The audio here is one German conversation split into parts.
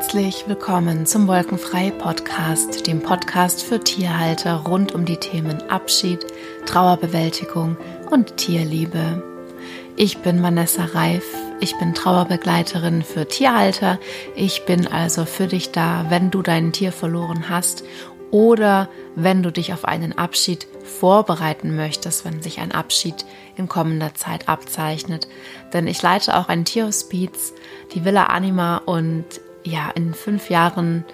Herzlich willkommen zum Wolkenfrei Podcast, dem Podcast für Tierhalter rund um die Themen Abschied, Trauerbewältigung und Tierliebe. Ich bin Vanessa Reif, ich bin Trauerbegleiterin für Tierhalter. Ich bin also für dich da, wenn du dein Tier verloren hast oder wenn du dich auf einen Abschied vorbereiten möchtest, wenn sich ein Abschied in kommender Zeit abzeichnet. Denn ich leite auch ein Tierhospiz, die Villa Anima und ja, in fünf Jahren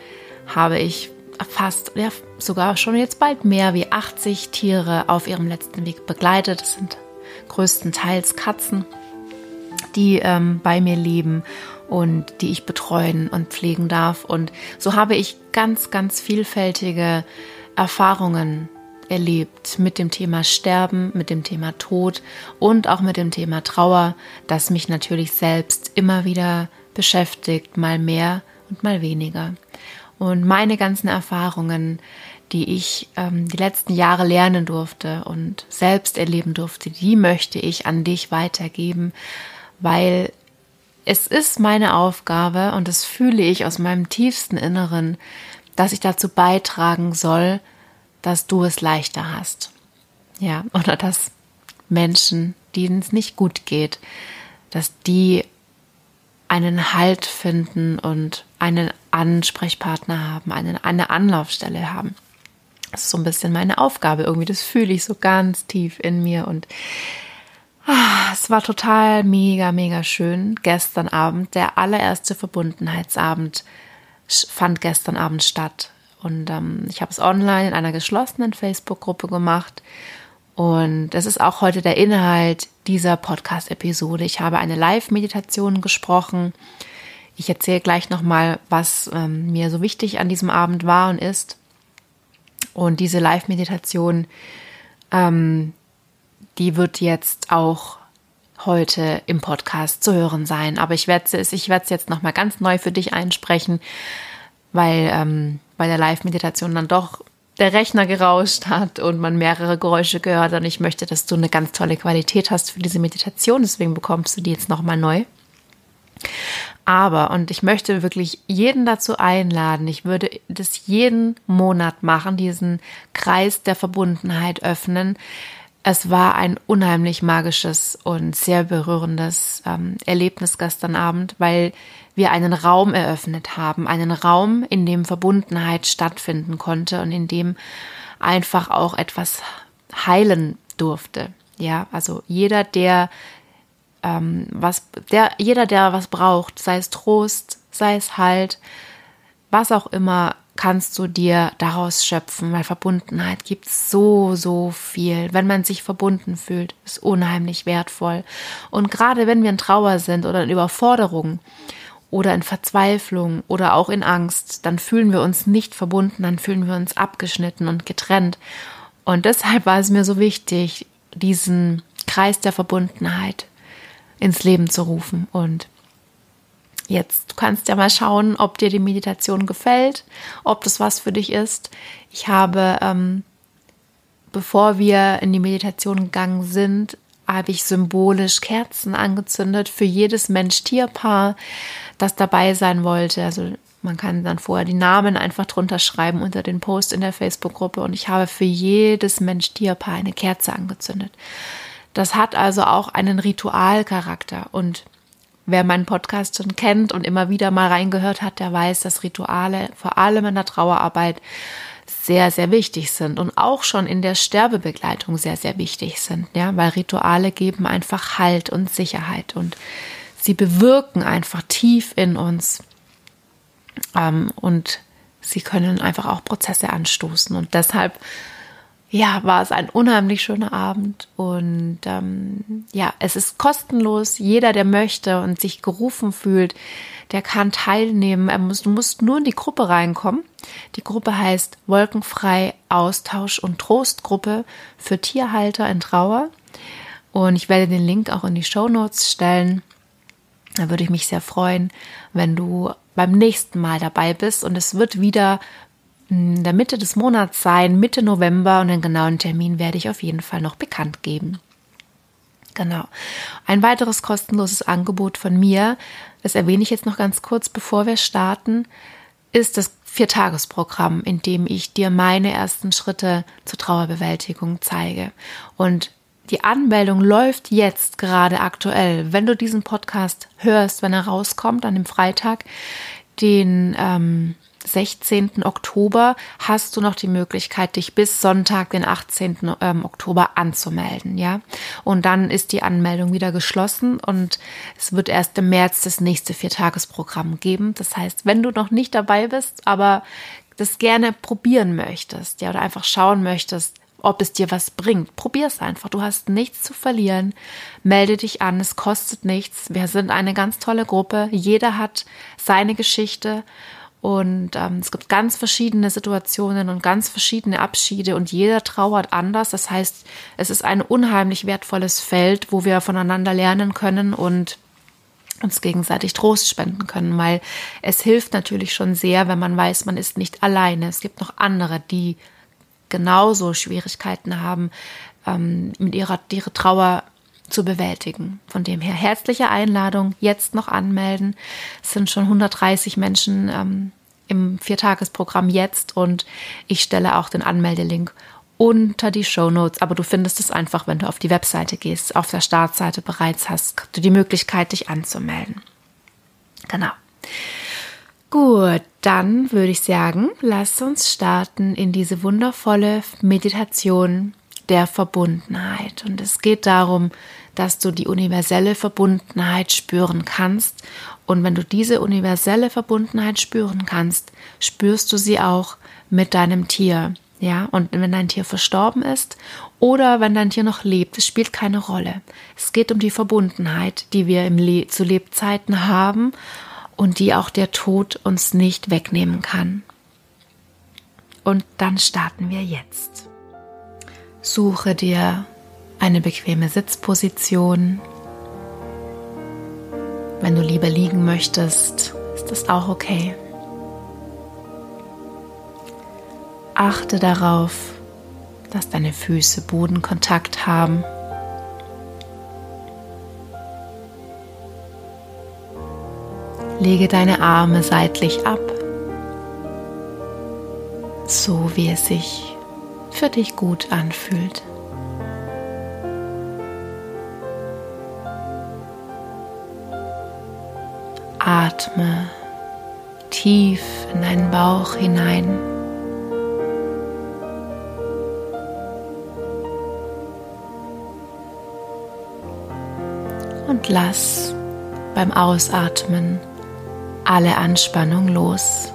habe ich fast, ja, sogar schon jetzt bald mehr wie 80 Tiere auf ihrem letzten Weg begleitet. Das sind größtenteils Katzen, die ähm, bei mir leben und die ich betreuen und pflegen darf. Und so habe ich ganz, ganz vielfältige Erfahrungen erlebt mit dem Thema Sterben, mit dem Thema Tod und auch mit dem Thema Trauer, das mich natürlich selbst immer wieder beschäftigt, mal mehr und mal weniger. Und meine ganzen Erfahrungen, die ich ähm, die letzten Jahre lernen durfte und selbst erleben durfte, die möchte ich an dich weitergeben, weil es ist meine Aufgabe und das fühle ich aus meinem tiefsten Inneren, dass ich dazu beitragen soll, dass du es leichter hast. Ja, oder dass Menschen, denen es nicht gut geht, dass die einen Halt finden und einen Ansprechpartner haben, eine, eine Anlaufstelle haben. Das ist so ein bisschen meine Aufgabe irgendwie. Das fühle ich so ganz tief in mir und ah, es war total mega, mega schön. Gestern Abend, der allererste Verbundenheitsabend fand gestern Abend statt. Und ähm, ich habe es online in einer geschlossenen Facebook-Gruppe gemacht. Und das ist auch heute der Inhalt dieser Podcast-Episode. Ich habe eine Live-Meditation gesprochen. Ich erzähle gleich nochmal, was ähm, mir so wichtig an diesem Abend war und ist. Und diese Live-Meditation, ähm, die wird jetzt auch heute im Podcast zu hören sein. Aber ich werde es, ich werde es jetzt nochmal ganz neu für dich einsprechen, weil ähm, bei der Live-Meditation dann doch der Rechner gerauscht hat und man mehrere Geräusche gehört. Und ich möchte, dass du eine ganz tolle Qualität hast für diese Meditation. Deswegen bekommst du die jetzt nochmal neu. Aber, und ich möchte wirklich jeden dazu einladen, ich würde das jeden Monat machen, diesen Kreis der Verbundenheit öffnen. Es war ein unheimlich magisches und sehr berührendes ähm, Erlebnis gestern Abend, weil wir einen Raum eröffnet haben, einen Raum, in dem Verbundenheit stattfinden konnte und in dem einfach auch etwas heilen durfte. Ja, also jeder, der ähm, was, der, jeder, der was braucht, sei es Trost, sei es Halt, was auch immer, kannst du dir daraus schöpfen, weil Verbundenheit gibt so, so viel. Wenn man sich verbunden fühlt, ist unheimlich wertvoll. Und gerade wenn wir in Trauer sind oder in Überforderung oder in Verzweiflung oder auch in Angst, dann fühlen wir uns nicht verbunden, dann fühlen wir uns abgeschnitten und getrennt. Und deshalb war es mir so wichtig, diesen Kreis der Verbundenheit ins Leben zu rufen. Und jetzt, du kannst ja mal schauen, ob dir die Meditation gefällt, ob das was für dich ist. Ich habe, ähm, bevor wir in die Meditation gegangen sind, habe ich symbolisch Kerzen angezündet für jedes Mensch-Tier-Paar, das dabei sein wollte. Also man kann dann vorher die Namen einfach drunter schreiben unter den Post in der Facebook-Gruppe und ich habe für jedes Mensch-Tier-Paar eine Kerze angezündet. Das hat also auch einen Ritualcharakter und wer meinen Podcast schon kennt und immer wieder mal reingehört hat, der weiß, dass Rituale vor allem in der Trauerarbeit sehr, sehr wichtig sind und auch schon in der Sterbebegleitung sehr, sehr wichtig sind, ja, weil Rituale geben einfach Halt und Sicherheit und sie bewirken einfach tief in uns ähm, und sie können einfach auch Prozesse anstoßen und deshalb ja, war es ein unheimlich schöner Abend und ähm, ja, es ist kostenlos. Jeder, der möchte und sich gerufen fühlt, der kann teilnehmen. Er muss, du musst nur in die Gruppe reinkommen. Die Gruppe heißt Wolkenfrei Austausch und Trostgruppe für Tierhalter in Trauer. Und ich werde den Link auch in die Show Notes stellen. Da würde ich mich sehr freuen, wenn du beim nächsten Mal dabei bist. Und es wird wieder in der Mitte des Monats sein, Mitte November und den genauen Termin werde ich auf jeden Fall noch bekannt geben. Genau. Ein weiteres kostenloses Angebot von mir, das erwähne ich jetzt noch ganz kurz, bevor wir starten, ist das Viertagesprogramm, in dem ich dir meine ersten Schritte zur Trauerbewältigung zeige. Und die Anmeldung läuft jetzt gerade aktuell. Wenn du diesen Podcast hörst, wenn er rauskommt an dem Freitag, den ähm, 16. Oktober hast du noch die Möglichkeit, dich bis Sonntag, den 18. Ähm, Oktober anzumelden, ja. Und dann ist die Anmeldung wieder geschlossen und es wird erst im März das nächste Viertagesprogramm geben. Das heißt, wenn du noch nicht dabei bist, aber das gerne probieren möchtest, ja, oder einfach schauen möchtest, ob es dir was bringt. Probier es einfach. Du hast nichts zu verlieren. Melde dich an. Es kostet nichts. Wir sind eine ganz tolle Gruppe. Jeder hat seine Geschichte und ähm, es gibt ganz verschiedene Situationen und ganz verschiedene Abschiede und jeder trauert anders. Das heißt, es ist ein unheimlich wertvolles Feld, wo wir voneinander lernen können und uns gegenseitig Trost spenden können, weil es hilft natürlich schon sehr, wenn man weiß, man ist nicht alleine. Es gibt noch andere, die genauso Schwierigkeiten haben, ähm, mit ihrer, ihrer Trauer zu bewältigen. Von dem her herzliche Einladung, jetzt noch anmelden. Es sind schon 130 Menschen ähm, im Viertagesprogramm jetzt und ich stelle auch den Anmeldelink unter die Show Notes. Aber du findest es einfach, wenn du auf die Webseite gehst, auf der Startseite bereits hast du die Möglichkeit, dich anzumelden. Genau. Gut, dann würde ich sagen, lass uns starten in diese wundervolle Meditation der Verbundenheit. Und es geht darum, dass du die universelle Verbundenheit spüren kannst. Und wenn du diese universelle Verbundenheit spüren kannst, spürst du sie auch mit deinem Tier. Ja, und wenn dein Tier verstorben ist oder wenn dein Tier noch lebt, es spielt keine Rolle. Es geht um die Verbundenheit, die wir im Le zu Lebzeiten haben und die auch der Tod uns nicht wegnehmen kann. Und dann starten wir jetzt. Suche dir eine bequeme Sitzposition. Wenn du lieber liegen möchtest, ist das auch okay. Achte darauf, dass deine Füße Bodenkontakt haben. Lege deine Arme seitlich ab, so wie es sich für dich gut anfühlt. Atme tief in deinen Bauch hinein. Und lass beim Ausatmen alle Anspannung los.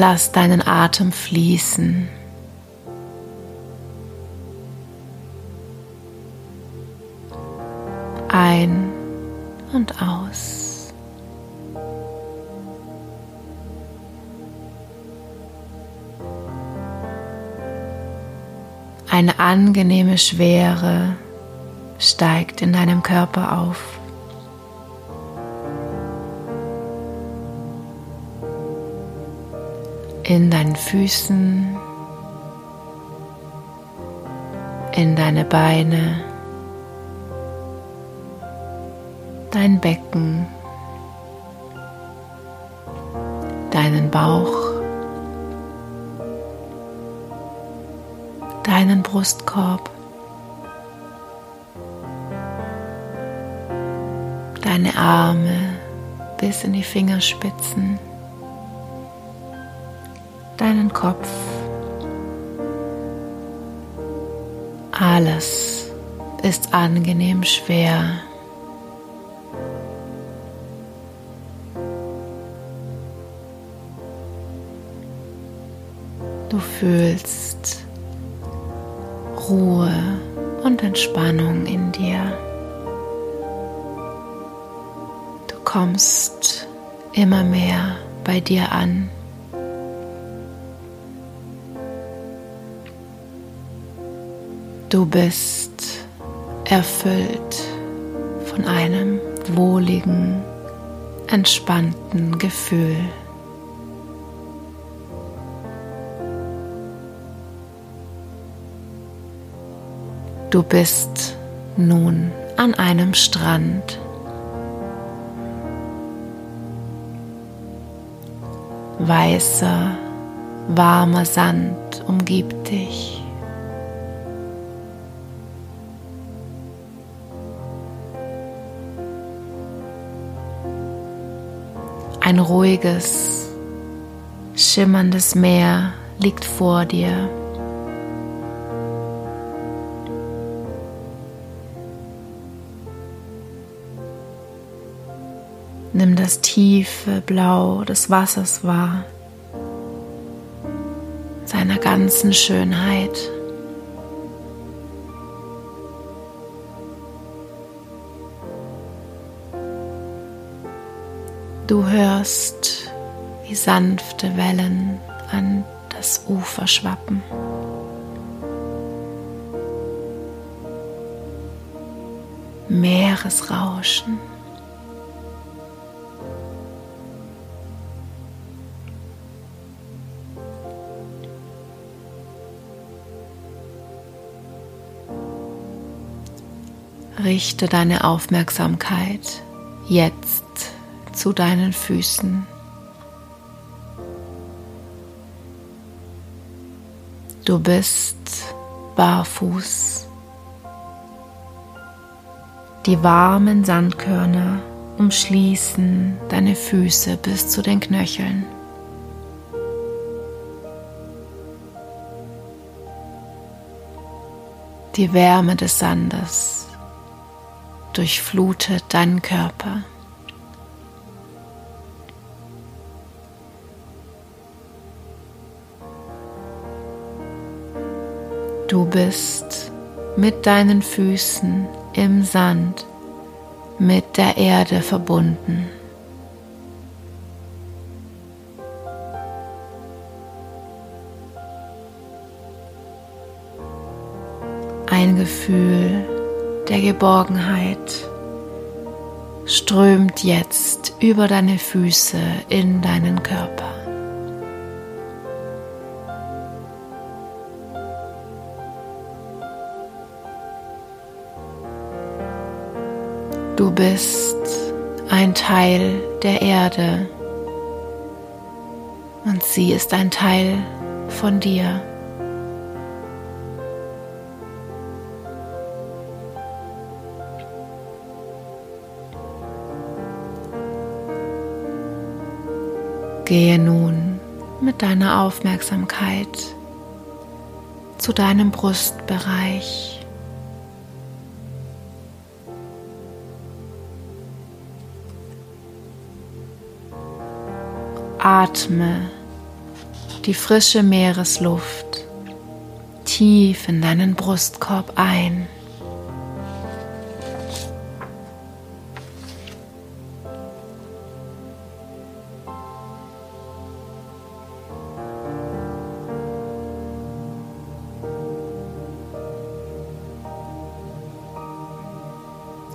Lass deinen Atem fließen. Ein und aus. Eine angenehme Schwere steigt in deinem Körper auf. In deinen Füßen, in deine Beine, dein Becken, deinen Bauch, deinen Brustkorb, deine Arme bis in die Fingerspitzen deinen Kopf. Alles ist angenehm schwer. Du fühlst Ruhe und Entspannung in dir. Du kommst immer mehr bei dir an. Du bist erfüllt von einem wohligen entspannten Gefühl. Du bist nun an einem Strand. Weißer, warmer Sand umgibt dich. Ein ruhiges, schimmerndes Meer liegt vor dir. Nimm das tiefe Blau des Wassers wahr, seiner ganzen Schönheit. Du hörst, wie sanfte Wellen an das Ufer schwappen. Meeresrauschen. Richte deine Aufmerksamkeit jetzt zu deinen Füßen. Du bist barfuß. Die warmen Sandkörner umschließen deine Füße bis zu den Knöcheln. Die Wärme des Sandes durchflutet deinen Körper. Du bist mit deinen Füßen im Sand mit der Erde verbunden. Ein Gefühl der Geborgenheit strömt jetzt über deine Füße in deinen Körper. Bist ein Teil der Erde und sie ist ein Teil von dir. Gehe nun mit deiner Aufmerksamkeit zu deinem Brustbereich. Atme die frische Meeresluft tief in deinen Brustkorb ein.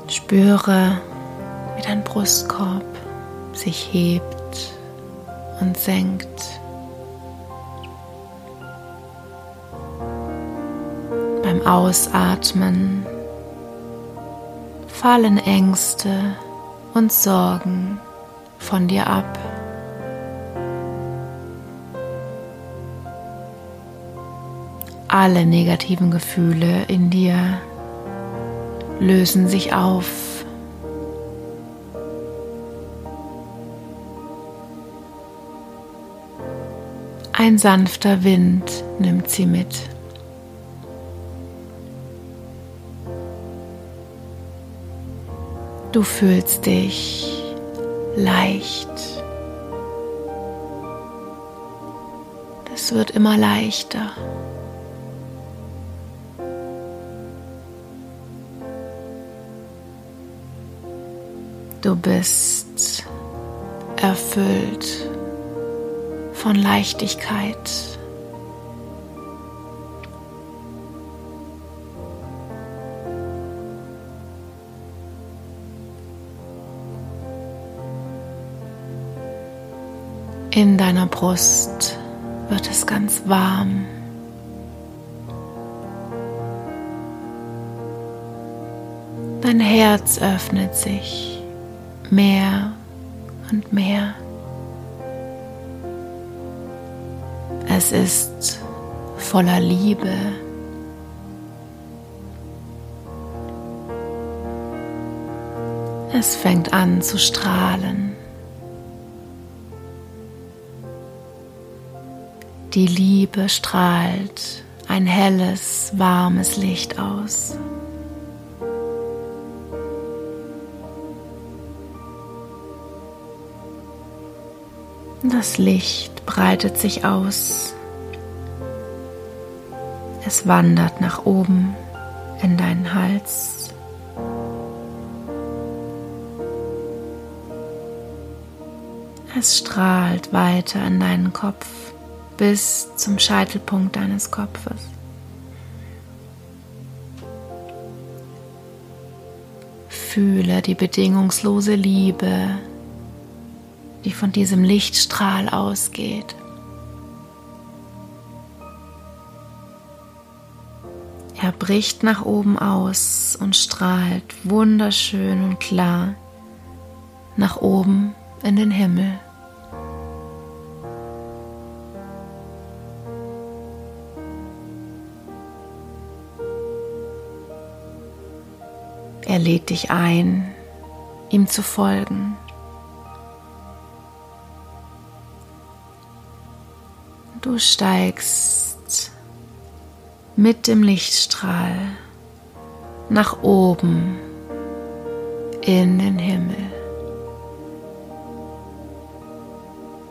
Spüre, wie dein Brustkorb sich hebt und senkt. Beim Ausatmen fallen Ängste und Sorgen von dir ab. Alle negativen Gefühle in dir lösen sich auf. Ein sanfter Wind nimmt sie mit. Du fühlst dich leicht. Es wird immer leichter. Du bist erfüllt von Leichtigkeit. In deiner Brust wird es ganz warm. Dein Herz öffnet sich mehr und mehr. Es ist voller Liebe. Es fängt an zu strahlen. Die Liebe strahlt ein helles, warmes Licht aus. Das Licht breitet sich aus. Es wandert nach oben in deinen Hals. Es strahlt weiter in deinen Kopf bis zum Scheitelpunkt deines Kopfes. Fühle die bedingungslose Liebe, die von diesem Lichtstrahl ausgeht. Er bricht nach oben aus und strahlt wunderschön und klar nach oben in den Himmel. Er lädt dich ein, ihm zu folgen. Du steigst mit dem Lichtstrahl nach oben in den Himmel.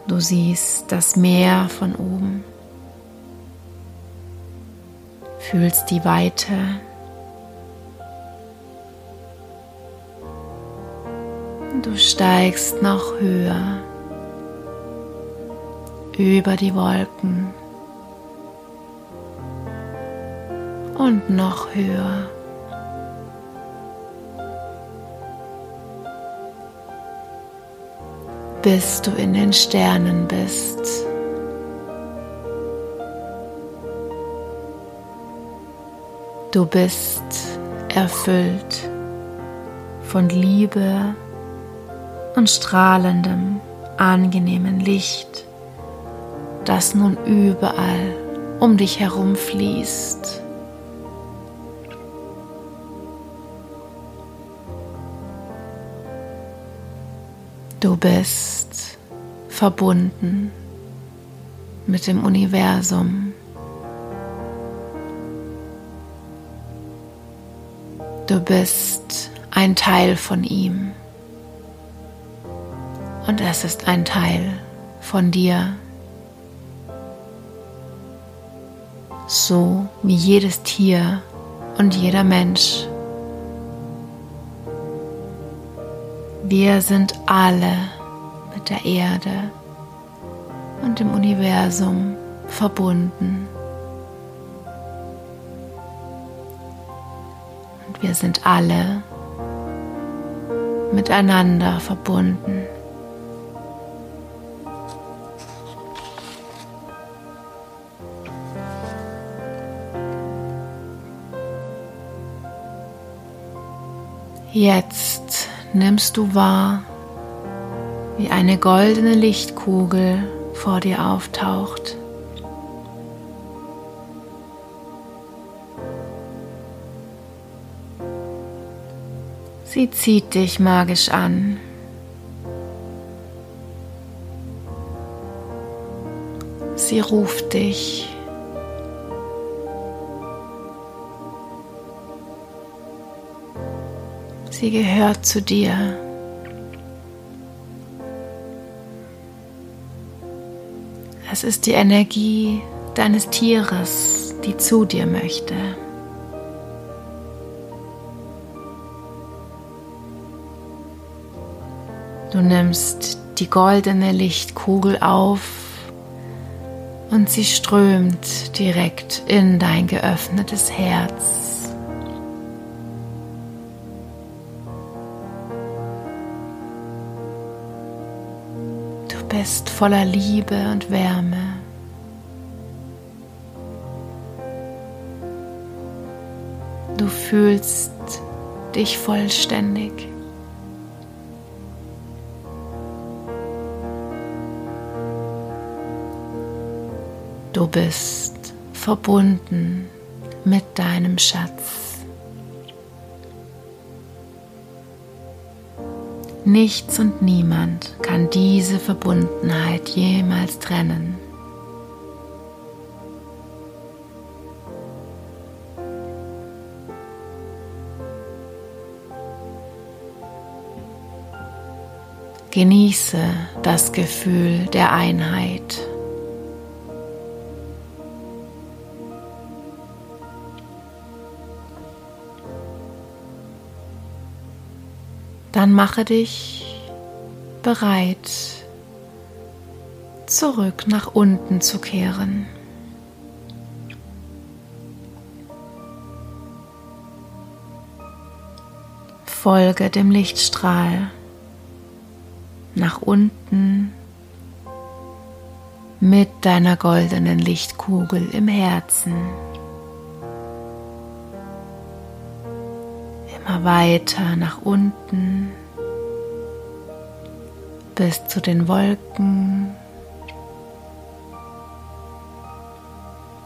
Du siehst das Meer von oben, fühlst die Weite Du steigst noch höher über die Wolken und noch höher. bis du in den Sternen bist. Du bist erfüllt von Liebe und strahlendem, angenehmen Licht, das nun überall um dich herum fließt. Du bist verbunden mit dem Universum. Du bist ein Teil von ihm und es ist ein Teil von dir. So wie jedes Tier und jeder Mensch. Wir sind alle mit der Erde und dem Universum verbunden. Und wir sind alle miteinander verbunden. Jetzt nimmst du wahr, wie eine goldene Lichtkugel vor dir auftaucht. Sie zieht dich magisch an. Sie ruft dich. Sie gehört zu dir. Es ist die Energie deines Tieres, die zu dir möchte. Du nimmst die goldene Lichtkugel auf und sie strömt direkt in dein geöffnetes Herz. Bist voller Liebe und Wärme. Du fühlst dich vollständig. Du bist verbunden mit deinem Schatz. Nichts und niemand kann diese Verbundenheit jemals trennen. Genieße das Gefühl der Einheit. Dann mache dich bereit, zurück nach unten zu kehren. Folge dem Lichtstrahl nach unten mit deiner goldenen Lichtkugel im Herzen. Immer weiter nach unten bis zu den Wolken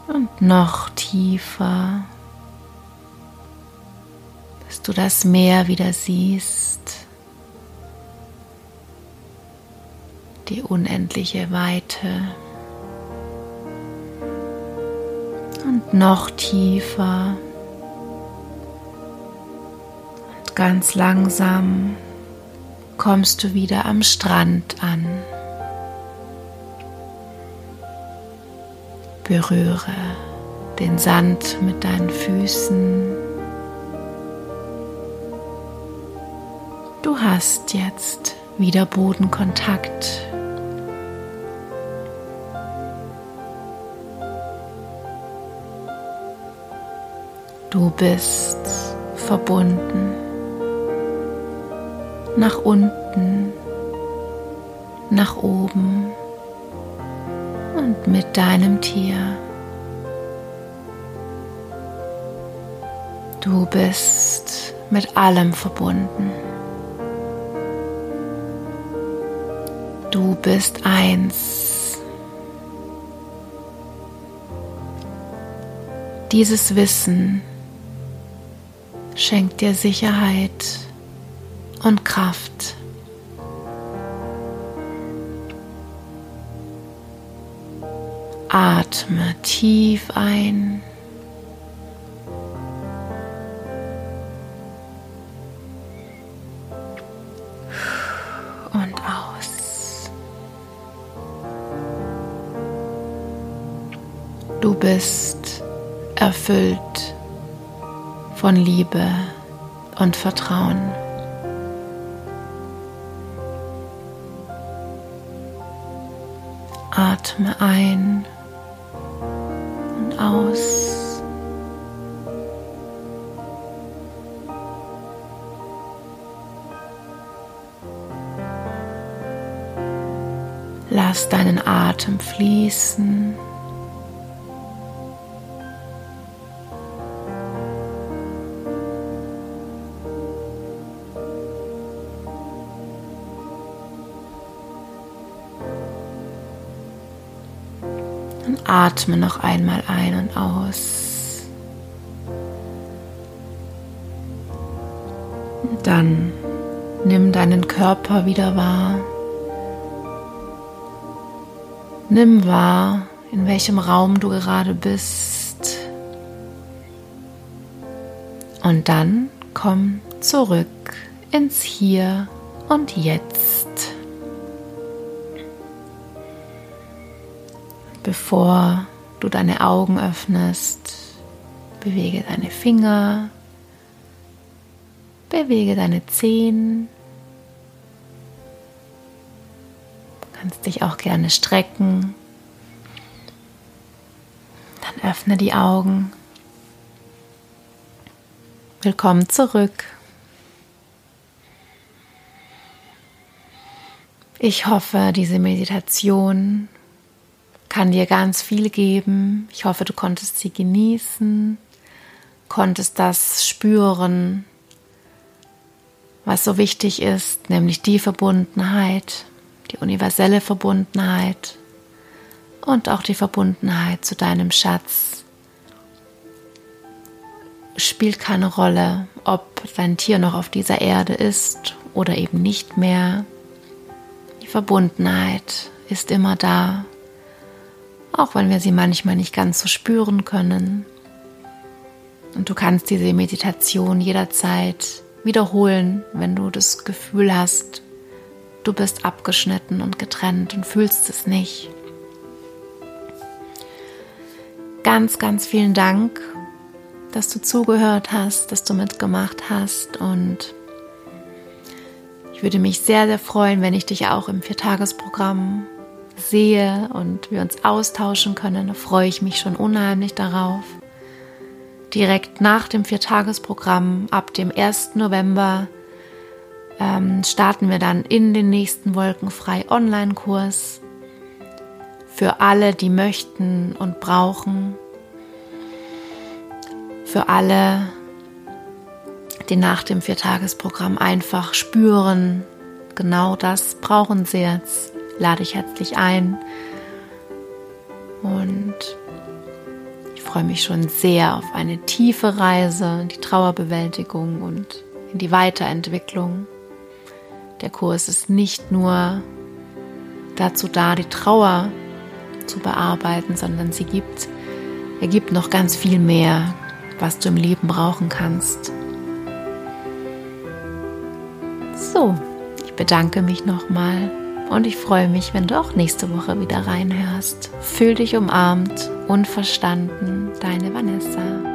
und noch tiefer, bis du das Meer wieder siehst. die unendliche Weite. Und noch tiefer. Ganz langsam kommst du wieder am Strand an. Berühre den Sand mit deinen Füßen. Du hast jetzt wieder Bodenkontakt Du bist verbunden nach unten, nach oben und mit deinem Tier. Du bist mit allem verbunden. Du bist eins. Dieses Wissen schenkt dir Sicherheit und Kraft. Atme tief ein. Und aus. Du bist erfüllt von Liebe und Vertrauen. Atme ein und aus. Lass deinen Atem fließen. Atme noch einmal ein und aus. Dann nimm deinen Körper wieder wahr. Nimm wahr, in welchem Raum du gerade bist. Und dann komm zurück ins Hier und Jetzt. Bevor du deine Augen öffnest, bewege deine Finger, bewege deine Zehen. Du kannst dich auch gerne strecken. Dann öffne die Augen. Willkommen zurück. Ich hoffe, diese Meditation kann dir ganz viel geben. Ich hoffe, du konntest sie genießen, konntest das spüren, was so wichtig ist, nämlich die Verbundenheit, die universelle Verbundenheit und auch die Verbundenheit zu deinem Schatz. Spielt keine Rolle, ob dein Tier noch auf dieser Erde ist oder eben nicht mehr. Die Verbundenheit ist immer da, auch wenn wir sie manchmal nicht ganz so spüren können. Und du kannst diese Meditation jederzeit wiederholen, wenn du das Gefühl hast, du bist abgeschnitten und getrennt und fühlst es nicht. Ganz, ganz vielen Dank, dass du zugehört hast, dass du mitgemacht hast und ich würde mich sehr, sehr freuen, wenn ich dich auch im Viertagesprogramm sehe und wir uns austauschen können. Freue ich mich schon unheimlich darauf. Direkt nach dem Viertagesprogramm ab dem 1. November ähm, starten wir dann in den nächsten Wolkenfrei Online-Kurs für alle, die möchten und brauchen, für alle, die nach dem Viertagesprogramm einfach spüren, genau das brauchen sie jetzt, lade ich herzlich ein. Und ich freue mich schon sehr auf eine tiefe Reise in die Trauerbewältigung und in die Weiterentwicklung. Der Kurs ist nicht nur dazu da, die Trauer zu bearbeiten, sondern sie gibt, er gibt noch ganz viel mehr, was du im Leben brauchen kannst. So, ich bedanke mich nochmal und ich freue mich, wenn du auch nächste Woche wieder reinhörst. Fühl dich umarmt und verstanden, deine Vanessa.